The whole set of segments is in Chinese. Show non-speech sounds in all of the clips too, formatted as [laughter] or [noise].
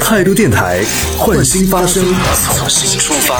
态度电台，换新发声，从新出发。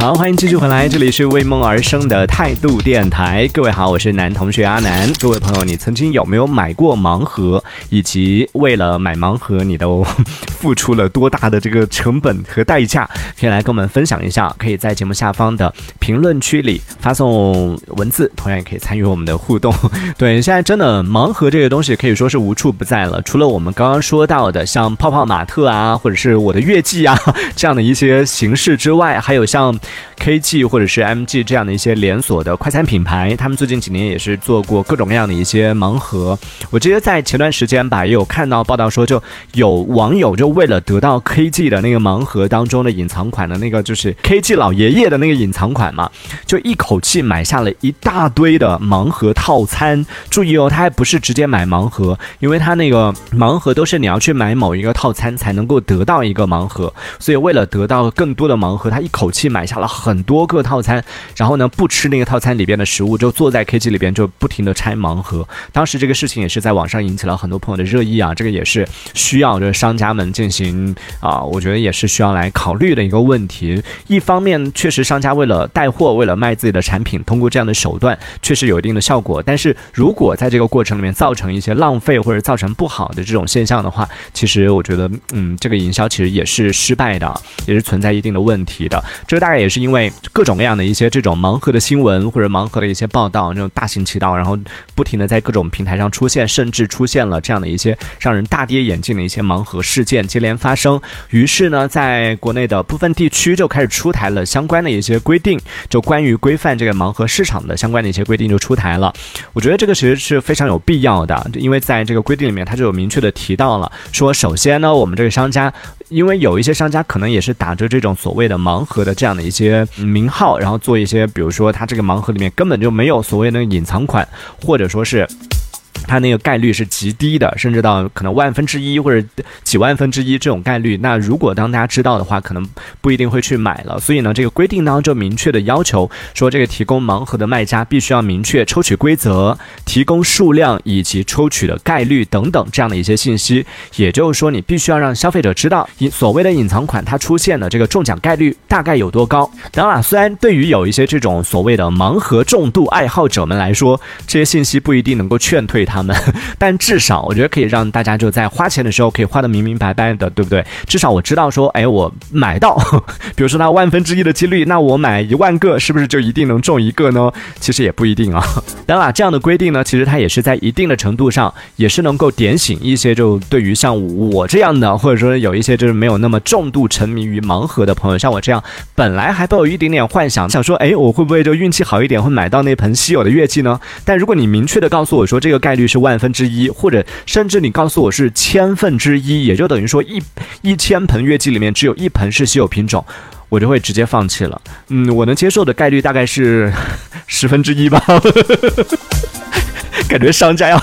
好，欢迎继续回来，这里是为梦而生的态度电台。各位好，我是男同学阿南。各位朋友，你曾经有没有买过盲盒？以及为了买盲盒，你都付出了多大的这个成本和代价？可以来跟我们分享一下。可以在节目下方的评论区里发送文字，同样也可以参与我们的互动。对，现在真的盲盒这个东西可以说是无处不在了。除了我们刚刚说到的像泡泡玛特啊，或者是我的月季啊这样的一些形式之外，还有像。KG 或者是 MG 这样的一些连锁的快餐品牌，他们最近几年也是做过各种各样的一些盲盒。我记得在前段时间吧，也有看到报道说，就有网友就为了得到 KG 的那个盲盒当中的隐藏款的那个，就是 KG 老爷爷的那个隐藏款嘛，就一口气买下了一大堆的盲盒套餐。注意哦，他还不是直接买盲盒，因为他那个盲盒都是你要去买某一个套餐才能够得到一个盲盒，所以为了得到更多的盲盒，他一口气买下了很多个套餐，然后呢不吃那个套餐里边的食物，就坐在 K G 里边就不停的拆盲盒。当时这个事情也是在网上引起了很多朋友的热议啊，这个也是需要就是商家们进行啊，我觉得也是需要来考虑的一个问题。一方面，确实商家为了带货，为了卖自己的产品，通过这样的手段确实有一定的效果。但是如果在这个过程里面造成一些浪费或者造成不好的这种现象的话，其实我觉得嗯，这个营销其实也是失败的，也是存在一定的问题的。这个大概也是因为。各种各样的一些这种盲盒的新闻或者盲盒的一些报道，这种大行其道，然后不停的在各种平台上出现，甚至出现了这样的一些让人大跌眼镜的一些盲盒事件接连发生。于是呢，在国内的部分地区就开始出台了相关的一些规定，就关于规范这个盲盒市场的相关的一些规定就出台了。我觉得这个其实是非常有必要的，因为在这个规定里面，它就有明确的提到了，说首先呢，我们这个商家。因为有一些商家可能也是打着这种所谓的盲盒的这样的一些些名号，然后做一些，比如说他这个盲盒里面根本就没有所谓的隐藏款，或者说是。它那个概率是极低的，甚至到可能万分之一或者几万分之一这种概率。那如果当大家知道的话，可能不一定会去买了。所以呢，这个规定呢就明确的要求说，这个提供盲盒的卖家必须要明确抽取规则、提供数量以及抽取的概率等等这样的一些信息。也就是说，你必须要让消费者知道，隐所谓的隐藏款它出现的这个中奖概率大概有多高。当然，虽然对于有一些这种所谓的盲盒重度爱好者们来说，这些信息不一定能够劝退。他们，[laughs] 但至少我觉得可以让大家就在花钱的时候可以花的明明白白的，对不对？至少我知道说，哎，我买到，[laughs] 比如说它万分之一的几率，那我买一万个是不是就一定能中一个呢？其实也不一定啊。[laughs] 当然，这样的规定呢，其实它也是在一定的程度上，也是能够点醒一些就对于像我这样的，或者说有一些就是没有那么重度沉迷于盲盒的朋友，像我这样本来还抱有一点点幻想，想说，哎，我会不会就运气好一点，会买到那盆稀有的乐器呢？但如果你明确的告诉我说这个概概，率是万分之一，或者甚至你告诉我是千分之一，也就等于说一一千盆月季里面只有一盆是稀有品种，我就会直接放弃了。嗯，我能接受的概率大概是 [laughs] 十分之一吧。感觉商家要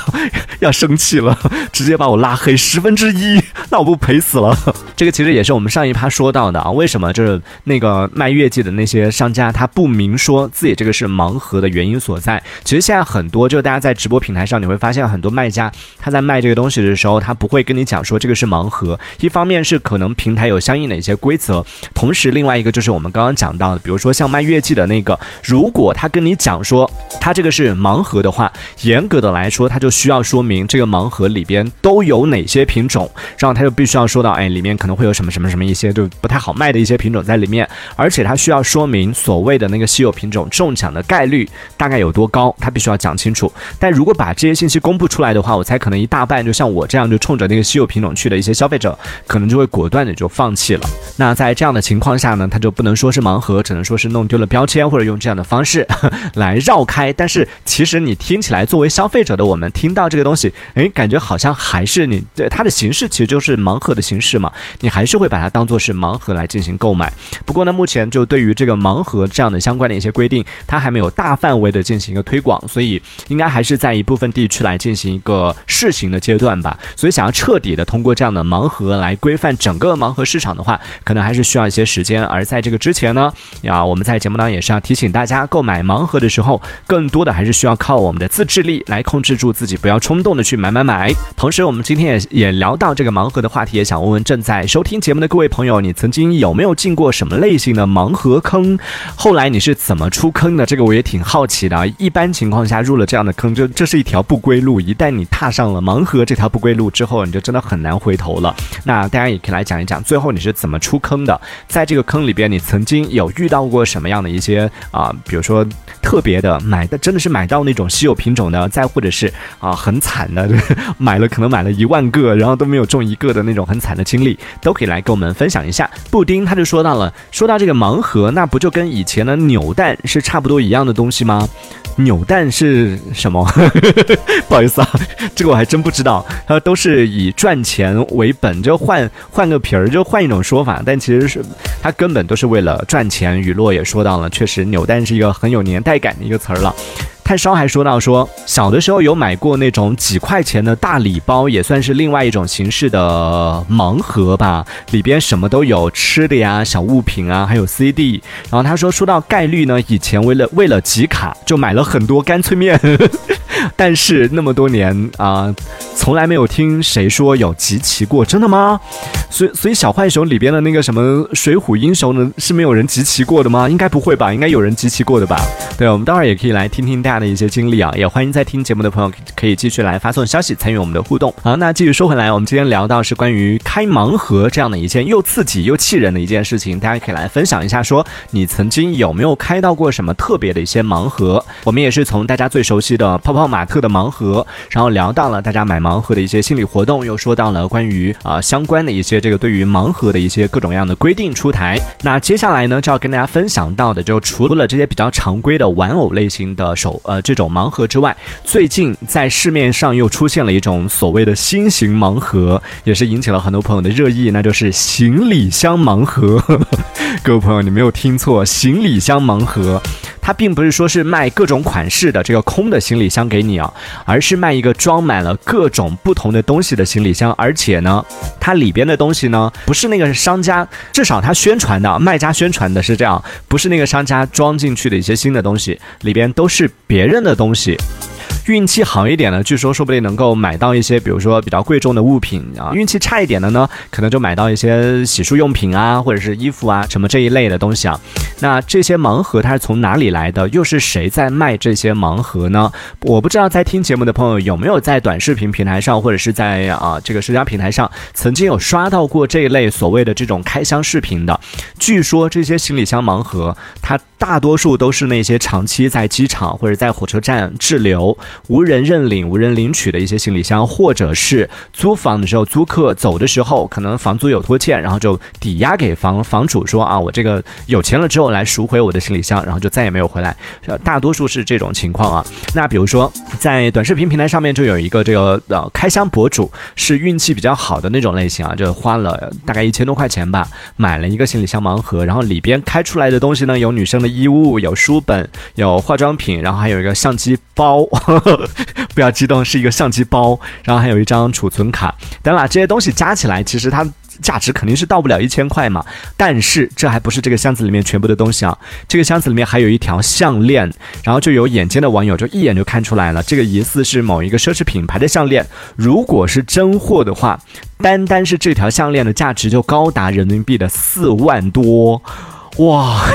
要生气了，直接把我拉黑十分之一，那我不赔死了？这个其实也是我们上一趴说到的啊。为什么就是那个卖月季的那些商家他不明说自己这个是盲盒的原因所在？其实现在很多就大家在直播平台上你会发现很多卖家他在卖这个东西的时候，他不会跟你讲说这个是盲盒。一方面是可能平台有相应的一些规则，同时另外一个就是我们刚刚讲到的，比如说像卖月季的那个，如果他跟你讲说他这个是盲盒的话，严格。的来说，它就需要说明这个盲盒里边都有哪些品种，然后它就必须要说到，哎，里面可能会有什么什么什么一些就不太好卖的一些品种在里面，而且它需要说明所谓的那个稀有品种中奖的概率大概有多高，它必须要讲清楚。但如果把这些信息公布出来的话，我猜可能一大半就像我这样就冲着那个稀有品种去的一些消费者，可能就会果断的就放弃了。那在这样的情况下呢，他就不能说是盲盒，只能说是弄丢了标签，或者用这样的方式 [laughs] 来绕开。但是其实你听起来作为消费者的我们听到这个东西，哎，感觉好像还是你对它的形式其实就是盲盒的形式嘛，你还是会把它当做是盲盒来进行购买。不过呢，目前就对于这个盲盒这样的相关的一些规定，它还没有大范围的进行一个推广，所以应该还是在一部分地区来进行一个试行的阶段吧。所以想要彻底的通过这样的盲盒来规范整个盲盒市场的话，可能还是需要一些时间。而在这个之前呢，呀，我们在节目当中也是要提醒大家，购买盲盒的时候，更多的还是需要靠我们的自制力。力来控制住自己，不要冲动的去买买买。同时，我们今天也也聊到这个盲盒的话题，也想问问正在收听节目的各位朋友，你曾经有没有进过什么类型的盲盒坑？后来你是怎么出坑的？这个我也挺好奇的。一般情况下入了这样的坑，就这是一条不归路。一旦你踏上了盲盒这条不归路之后，你就真的很难回头了。那大家也可以来讲一讲，最后你是怎么出坑的？在这个坑里边，你曾经有遇到过什么样的一些啊，比如说特别的买的，真的是买到那种稀有品种的，再或者是啊很惨的，[laughs] 买了可能买了一万个，然后都没有中一个的那种很惨的经历，都可以来跟我们分享一下。布丁他就说到了，说到这个盲盒，那不就跟以前的扭蛋是差不多一样的东西吗？扭蛋是什么？[laughs] 不好意思啊，这个我还真不知道。它都是以赚钱为本，就换换个皮儿，就换一种说法。但其实是它根本都是为了赚钱。雨落也说到了，确实扭蛋是一个很有年代感的一个词儿了。炭烧还说到说，小的时候有买过那种几块钱的大礼包，也算是另外一种形式的盲盒吧，里边什么都有，吃的呀、小物品啊，还有 CD。然后他说，说到概率呢，以前为了为了集卡，就买了很多干脆面，[laughs] 但是那么多年啊，从来没有听谁说有集齐过，真的吗？所以所以小浣熊里边的那个什么水浒英雄呢，是没有人集齐过的吗？应该不会吧，应该有人集齐过的吧？对，我们待会儿也可以来听听大家的一些经历啊，也欢迎在听节目的朋友可以继续来发送消息参与我们的互动。好，那继续说回来，我们今天聊到是关于开盲盒这样的一件又刺激又气人的一件事情，大家可以来分享一下，说你曾经有没有开到过什么特别的一些盲盒？我们也是从大家最熟悉的泡泡玛特的盲盒，然后聊到了大家买盲盒的一些心理活动，又说到了关于啊相关的一些这个对于盲盒的一些各种各样的规定出台。那接下来呢，就要跟大家分享到的，就除了这些比较常规的玩偶类型的手呃这种盲盒之外，最近在市面上又出现了一种所谓的新型盲盒，也是引起了很多朋友的热议，那就是行李箱盲盒。[laughs] 各位朋友，你没有听错，行李箱盲盒。它并不是说是卖各种款式的这个空的行李箱给你啊，而是卖一个装满了各种不同的东西的行李箱，而且呢，它里边的东西呢，不是那个商家，至少他宣传的卖家宣传的是这样，不是那个商家装进去的一些新的东西，里边都是别人的东西。运气好一点的，据说说不定能够买到一些，比如说比较贵重的物品啊。运气差一点的呢，可能就买到一些洗漱用品啊，或者是衣服啊什么这一类的东西啊。那这些盲盒它是从哪里来的？又是谁在卖这些盲盒呢？我不知道在听节目的朋友有没有在短视频平台上，或者是在啊这个社交平台上曾经有刷到过这一类所谓的这种开箱视频的。据说这些行李箱盲盒，它大多数都是那些长期在机场或者在火车站滞留。无人认领、无人领取的一些行李箱，或者是租房的时候，租客走的时候，可能房租有拖欠，然后就抵押给房房主说啊，我这个有钱了之后来赎回我的行李箱，然后就再也没有回来。大多数是这种情况啊。那比如说，在短视频平台上面就有一个这个呃开箱博主，是运气比较好的那种类型啊，就花了大概一千多块钱吧，买了一个行李箱盲盒，然后里边开出来的东西呢，有女生的衣物，有书本，有化妆品，然后还有一个相机包。[laughs] 不要激动，是一个相机包，然后还有一张储存卡。等把，这些东西加起来，其实它价值肯定是到不了一千块嘛。但是这还不是这个箱子里面全部的东西啊。这个箱子里面还有一条项链，然后就有眼尖的网友就一眼就看出来了，这个疑似是某一个奢侈品牌的项链。如果是真货的话，单单是这条项链的价值就高达人民币的四万多。哇，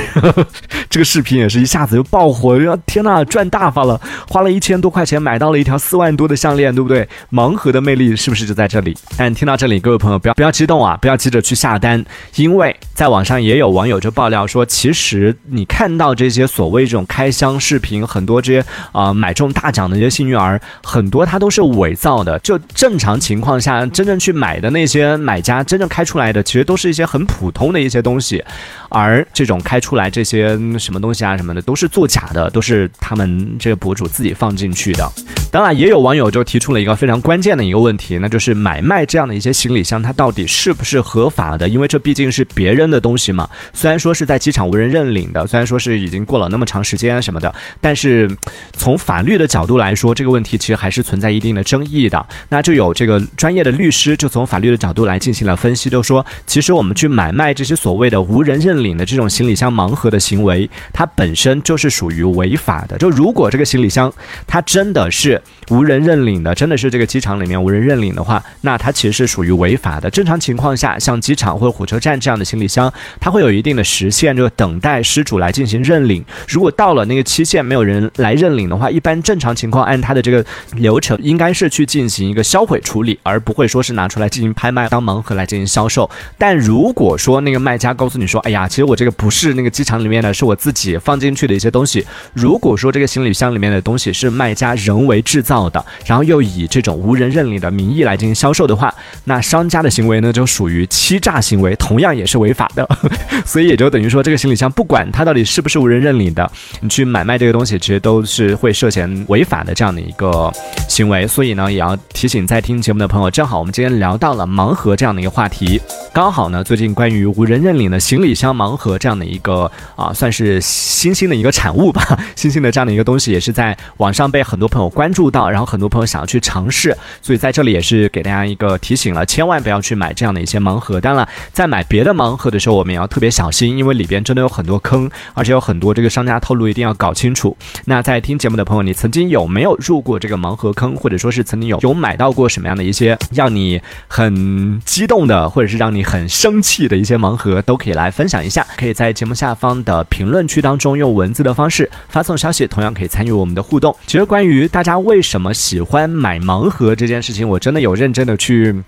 这个视频也是一下子就爆火，天呐，赚大发了！花了一千多块钱买到了一条四万多的项链，对不对？盲盒的魅力是不是就在这里？但听到这里，各位朋友不要不要激动啊，不要急着去下单，因为在网上也有网友就爆料说，其实你看到这些所谓这种开箱视频，很多这些啊买中大奖的这些幸运儿，很多它都是伪造的。就正常情况下，真正去买的那些买家，真正开出来的，其实都是一些很普通的一些东西，而。这种开出来这些什么东西啊什么的都是作假的，都是他们这个博主自己放进去的。当然，也有网友就提出了一个非常关键的一个问题，那就是买卖这样的一些行李箱，它到底是不是合法的？因为这毕竟是别人的东西嘛。虽然说是在机场无人认领的，虽然说是已经过了那么长时间什么的，但是从法律的角度来说，这个问题其实还是存在一定的争议的。那就有这个专业的律师就从法律的角度来进行了分析，就说其实我们去买卖这些所谓的无人认领的这种行李箱盲盒的行为，它本身就是属于违法的。就如果这个行李箱它真的是无人认领的，真的是这个机场里面无人认领的话，那它其实是属于违法的。正常情况下，像机场或者火车站这样的行李箱，它会有一定的时限，就等待失主来进行认领。如果到了那个期限没有人来认领的话，一般正常情况按它的这个流程，应该是去进行一个销毁处理，而不会说是拿出来进行拍卖当盲盒来进行销售。但如果说那个卖家告诉你说，哎呀，其实我这个不是那个机场里面的，是我自己放进去的一些东西。如果说这个行李箱里面的东西是卖家人为制造的，然后又以这种无人认领的名义来进行销售的话，那商家的行为呢就属于欺诈行为，同样也是违法的。[laughs] 所以也就等于说，这个行李箱不管它到底是不是无人认领的，你去买卖这个东西，其实都是会涉嫌违法的这样的一个行为。所以呢，也要提醒在听节目的朋友，正好我们今天聊到了盲盒这样的一个话题，刚好呢，最近关于无人认领的行李箱盲盒这样的一个啊，算是新兴的一个产物吧，[laughs] 新兴的这样的一个东西，也是在网上被很多朋友关注到，然后很多朋友想要去尝试，所以在这里也是给大家一个提醒了，千万不要去买这样的一些盲盒。当然，在买别的盲盒的时候，我们也要特别小心，因为里边真的有很多坑，而且有很多这个商家透露，一定要搞清楚。那在听节目的朋友，你曾经有没有入过这个盲盒坑，或者说是曾经有有买到过什么样的一些让你很激动的，或者是让你很生气的一些盲盒，都可以来分享一。下可以在节目下方的评论区当中用文字的方式发送消息，同样可以参与我们的互动。其实关于大家为什么喜欢买盲盒这件事情，我真的有认真的去。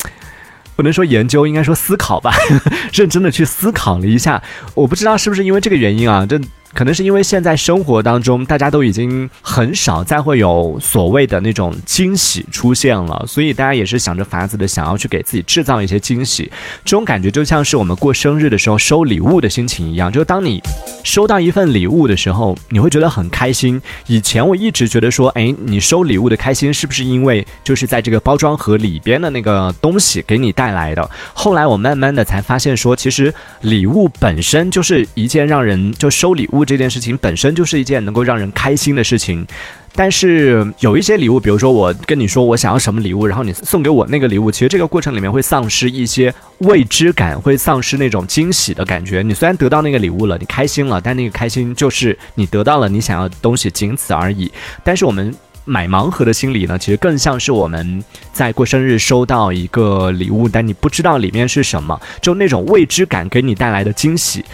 不能说研究，应该说思考吧，[laughs] 认真的去思考了一下。我不知道是不是因为这个原因啊，这。可能是因为现在生活当中，大家都已经很少再会有所谓的那种惊喜出现了，所以大家也是想着法子的想要去给自己制造一些惊喜。这种感觉就像是我们过生日的时候收礼物的心情一样，就当你收到一份礼物的时候，你会觉得很开心。以前我一直觉得说，哎，你收礼物的开心是不是因为就是在这个包装盒里边的那个东西给你带来的？后来我慢慢的才发现说，其实礼物本身就是一件让人就收礼物。这件事情本身就是一件能够让人开心的事情，但是有一些礼物，比如说我跟你说我想要什么礼物，然后你送给我那个礼物，其实这个过程里面会丧失一些未知感，会丧失那种惊喜的感觉。你虽然得到那个礼物了，你开心了，但那个开心就是你得到了你想要的东西，仅此而已。但是我们买盲盒的心理呢，其实更像是我们在过生日收到一个礼物，但你不知道里面是什么，就那种未知感给你带来的惊喜。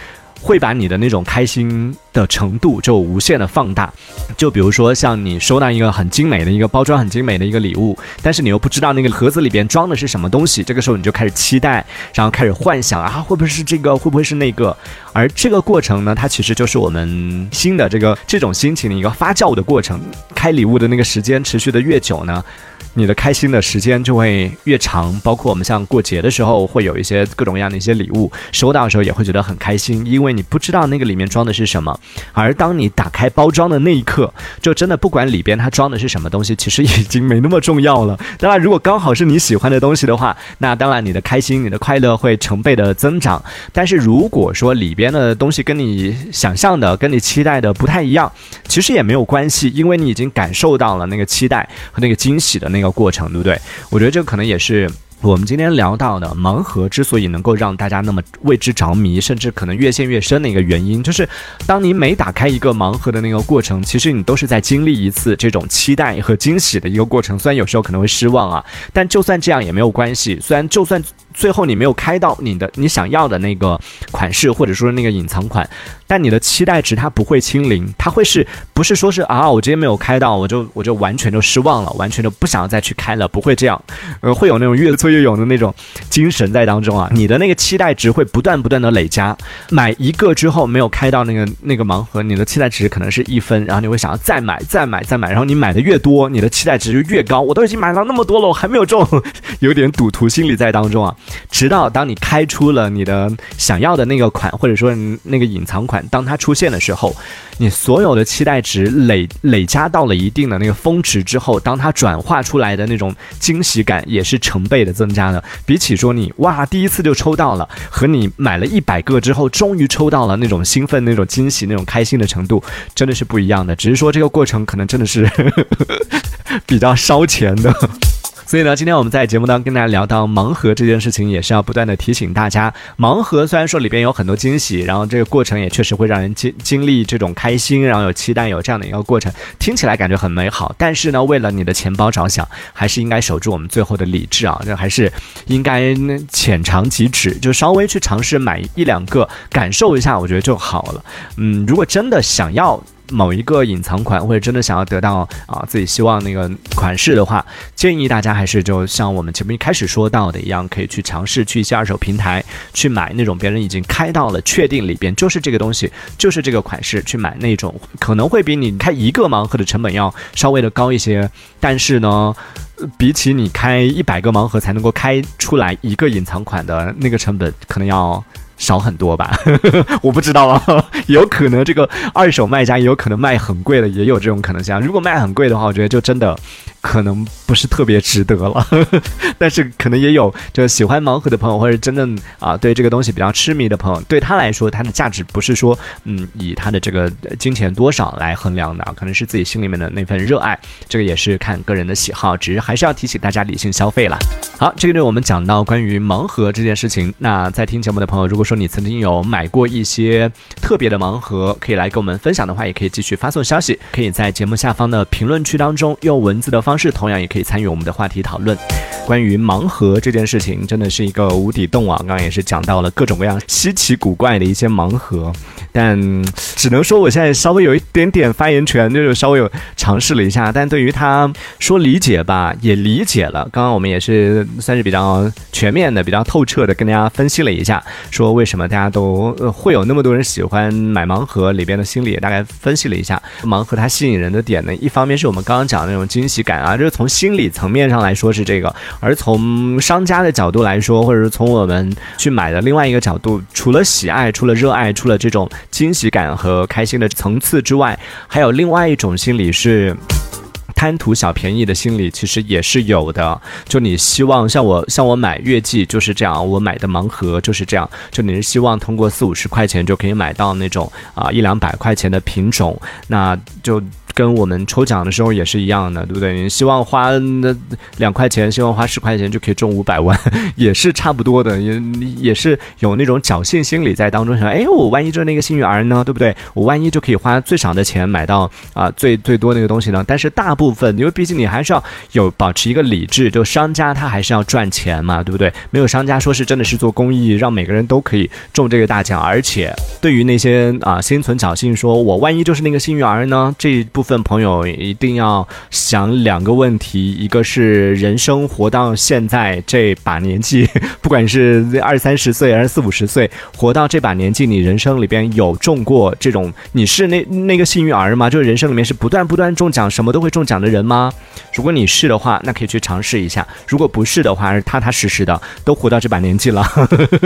会把你的那种开心的程度就无限的放大，就比如说像你收到一个很精美的一个包装很精美的一个礼物，但是你又不知道那个盒子里边装的是什么东西，这个时候你就开始期待，然后开始幻想啊会不会是这个会不会是那个，而这个过程呢，它其实就是我们新的这个这种心情的一个发酵的过程，开礼物的那个时间持续的越久呢。你的开心的时间就会越长，包括我们像过节的时候，会有一些各种各样的一些礼物，收到的时候也会觉得很开心，因为你不知道那个里面装的是什么。而当你打开包装的那一刻，就真的不管里边它装的是什么东西，其实已经没那么重要了。当然，如果刚好是你喜欢的东西的话，那当然你的开心、你的快乐会成倍的增长。但是如果说里边的东西跟你想象的、跟你期待的不太一样，其实也没有关系，因为你已经感受到了那个期待和那个惊喜的那。一个过程，对不对？我觉得这可能也是我们今天聊到的盲盒之所以能够让大家那么为之着迷，甚至可能越陷越深的一个原因，就是当你每打开一个盲盒的那个过程，其实你都是在经历一次这种期待和惊喜的一个过程。虽然有时候可能会失望啊，但就算这样也没有关系。虽然就算。最后你没有开到你的你想要的那个款式，或者说那个隐藏款，但你的期待值它不会清零，它会是不是说是啊，我今天没有开到，我就 [laughs] 我就完全就失望了，完全就不想要再去开了，不会这样，呃，会有那种越挫越勇的那种精神在当中啊。你的那个期待值会不断不断的累加，买一个之后没有开到那个那个盲盒，你的期待值可能是一分，然后你会想要再买再买再买，然后你买的越多，你的期待值就越高。我都已经买到那么多了，我还没有中，[laughs] 有点赌徒心理在当中啊。直到当你开出了你的想要的那个款，或者说那个隐藏款，当它出现的时候，你所有的期待值累累加到了一定的那个峰值之后，当它转化出来的那种惊喜感也是成倍的增加的。比起说你哇第一次就抽到了，和你买了一百个之后终于抽到了那种兴奋、那种惊喜、那种开心的程度，真的是不一样的。只是说这个过程可能真的是 [laughs] 比较烧钱的。所以呢，今天我们在节目当中跟大家聊到盲盒这件事情，也是要不断的提醒大家，盲盒虽然说里边有很多惊喜，然后这个过程也确实会让人经经历这种开心，然后有期待，有这样的一个过程，听起来感觉很美好。但是呢，为了你的钱包着想，还是应该守住我们最后的理智啊，这还是应该浅尝即止，就稍微去尝试买一两个，感受一下，我觉得就好了。嗯，如果真的想要。某一个隐藏款，或者真的想要得到啊自己希望那个款式的话，建议大家还是就像我们前面一开始说到的一样，可以去尝试去一些二手平台去买那种别人已经开到了，确定里边就是这个东西，就是这个款式，去买那种可能会比你开一个盲盒的成本要稍微的高一些，但是呢，比起你开一百个盲盒才能够开出来一个隐藏款的那个成本，可能要。少很多吧，[laughs] 我不知道啊，[laughs] 有可能这个二手卖家也有可能卖很贵的，也有这种可能性。如果卖很贵的话，我觉得就真的。可能不是特别值得了，[laughs] 但是可能也有就喜欢盲盒的朋友，或者真正啊对这个东西比较痴迷的朋友，对他来说，它的价值不是说嗯以他的这个金钱多少来衡量的，可能是自己心里面的那份热爱，这个也是看个人的喜好，只是还是要提醒大家理性消费了。好，这个就是我们讲到关于盲盒这件事情。那在听节目的朋友，如果说你曾经有买过一些特别的盲盒，可以来跟我们分享的话，也可以继续发送消息，可以在节目下方的评论区当中用文字的方。方式同样也可以参与我们的话题讨论。关于盲盒这件事情，真的是一个无底洞啊！刚刚也是讲到了各种各样稀奇古怪的一些盲盒，但只能说我现在稍微有一点点发言权，就是稍微有尝试了一下。但对于他说理解吧，也理解了。刚刚我们也是算是比较全面的、比较透彻的跟大家分析了一下，说为什么大家都会有那么多人喜欢买盲盒里边的心理也，大概分析了一下盲盒它吸引人的点呢。一方面是我们刚刚讲的那种惊喜感。啊，就是从心理层面上来说是这个，而从商家的角度来说，或者是从我们去买的另外一个角度，除了喜爱、除了热爱、除了这种惊喜感和开心的层次之外，还有另外一种心理是贪图小便宜的心理，其实也是有的。就你希望像我，像我买月季就是这样，我买的盲盒就是这样，就你是希望通过四五十块钱就可以买到那种啊一两百块钱的品种，那就。跟我们抽奖的时候也是一样的，对不对？你希望花那两块钱，希望花十块钱就可以中五百万，[laughs] 也是差不多的，也也是有那种侥幸心理在当中，想，哎，我万一就是那个幸运儿呢，对不对？我万一就可以花最少的钱买到啊最最多那个东西呢？但是大部部分，因为毕竟你还是要有保持一个理智，就商家他还是要赚钱嘛，对不对？没有商家说是真的是做公益，让每个人都可以中这个大奖，而且对于那些啊心存侥幸，说我万一就是那个幸运儿呢，这一部分。朋友一定要想两个问题，一个是人生活到现在这把年纪，不管是二三十岁还是四五十岁，活到这把年纪，你人生里边有中过这种，你是那那个幸运儿吗？就是人生里面是不断不断中奖，什么都会中奖的人吗？如果你是的话，那可以去尝试一下；如果不是的话，是踏踏实实的，都活到这把年纪了，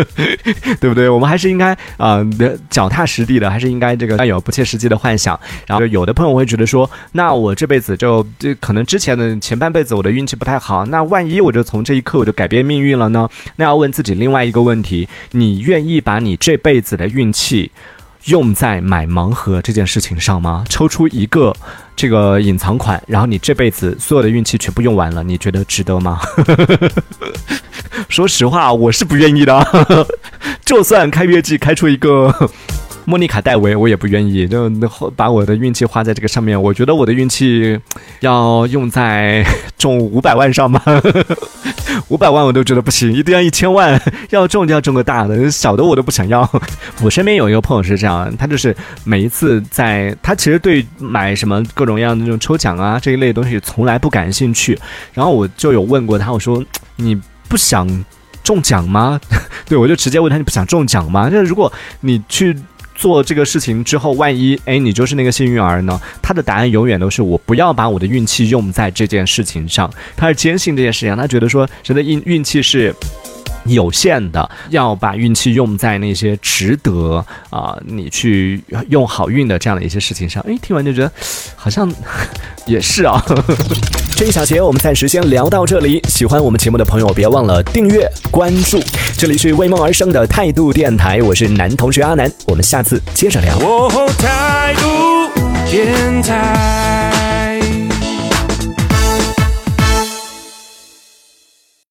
[laughs] 对不对？我们还是应该啊，脚踏实地的，还是应该这个要有不切实际的幻想。然后有的朋友会觉得说。说，那我这辈子就就可能之前的前半辈子我的运气不太好，那万一我就从这一刻我就改变命运了呢？那要问自己另外一个问题：你愿意把你这辈子的运气用在买盲盒这件事情上吗？抽出一个这个隐藏款，然后你这辈子所有的运气全部用完了，你觉得值得吗？[laughs] 说实话，我是不愿意的。[laughs] 就算开月季开出一个。莫妮卡戴维，我也不愿意，就那把我的运气花在这个上面。我觉得我的运气要用在 [laughs] 中五百万上吗？[laughs] 五百万我都觉得不行，一定要一千万，要中就要中个大的，小的我都不想要。我身边有一个朋友是这样，他就是每一次在，他其实对买什么各种各样的那种抽奖啊这一类东西从来不感兴趣。然后我就有问过他，我说你不想中奖吗？[laughs] 对我就直接问他，你不想中奖吗？就是如果你去。做这个事情之后，万一哎你就是那个幸运儿呢？他的答案永远都是我不要把我的运气用在这件事情上。他是坚信这件事情，他觉得说人的运运气是。有限的，要把运气用在那些值得啊，你去用好运的这样的一些事情上。哎，听完就觉得好像 [laughs] 也是啊。[laughs] 这一小节我们暂时先聊到这里。喜欢我们节目的朋友，别忘了订阅关注。这里是为梦而生的态度电台，我是男同学阿南，我们下次接着聊。态度电台。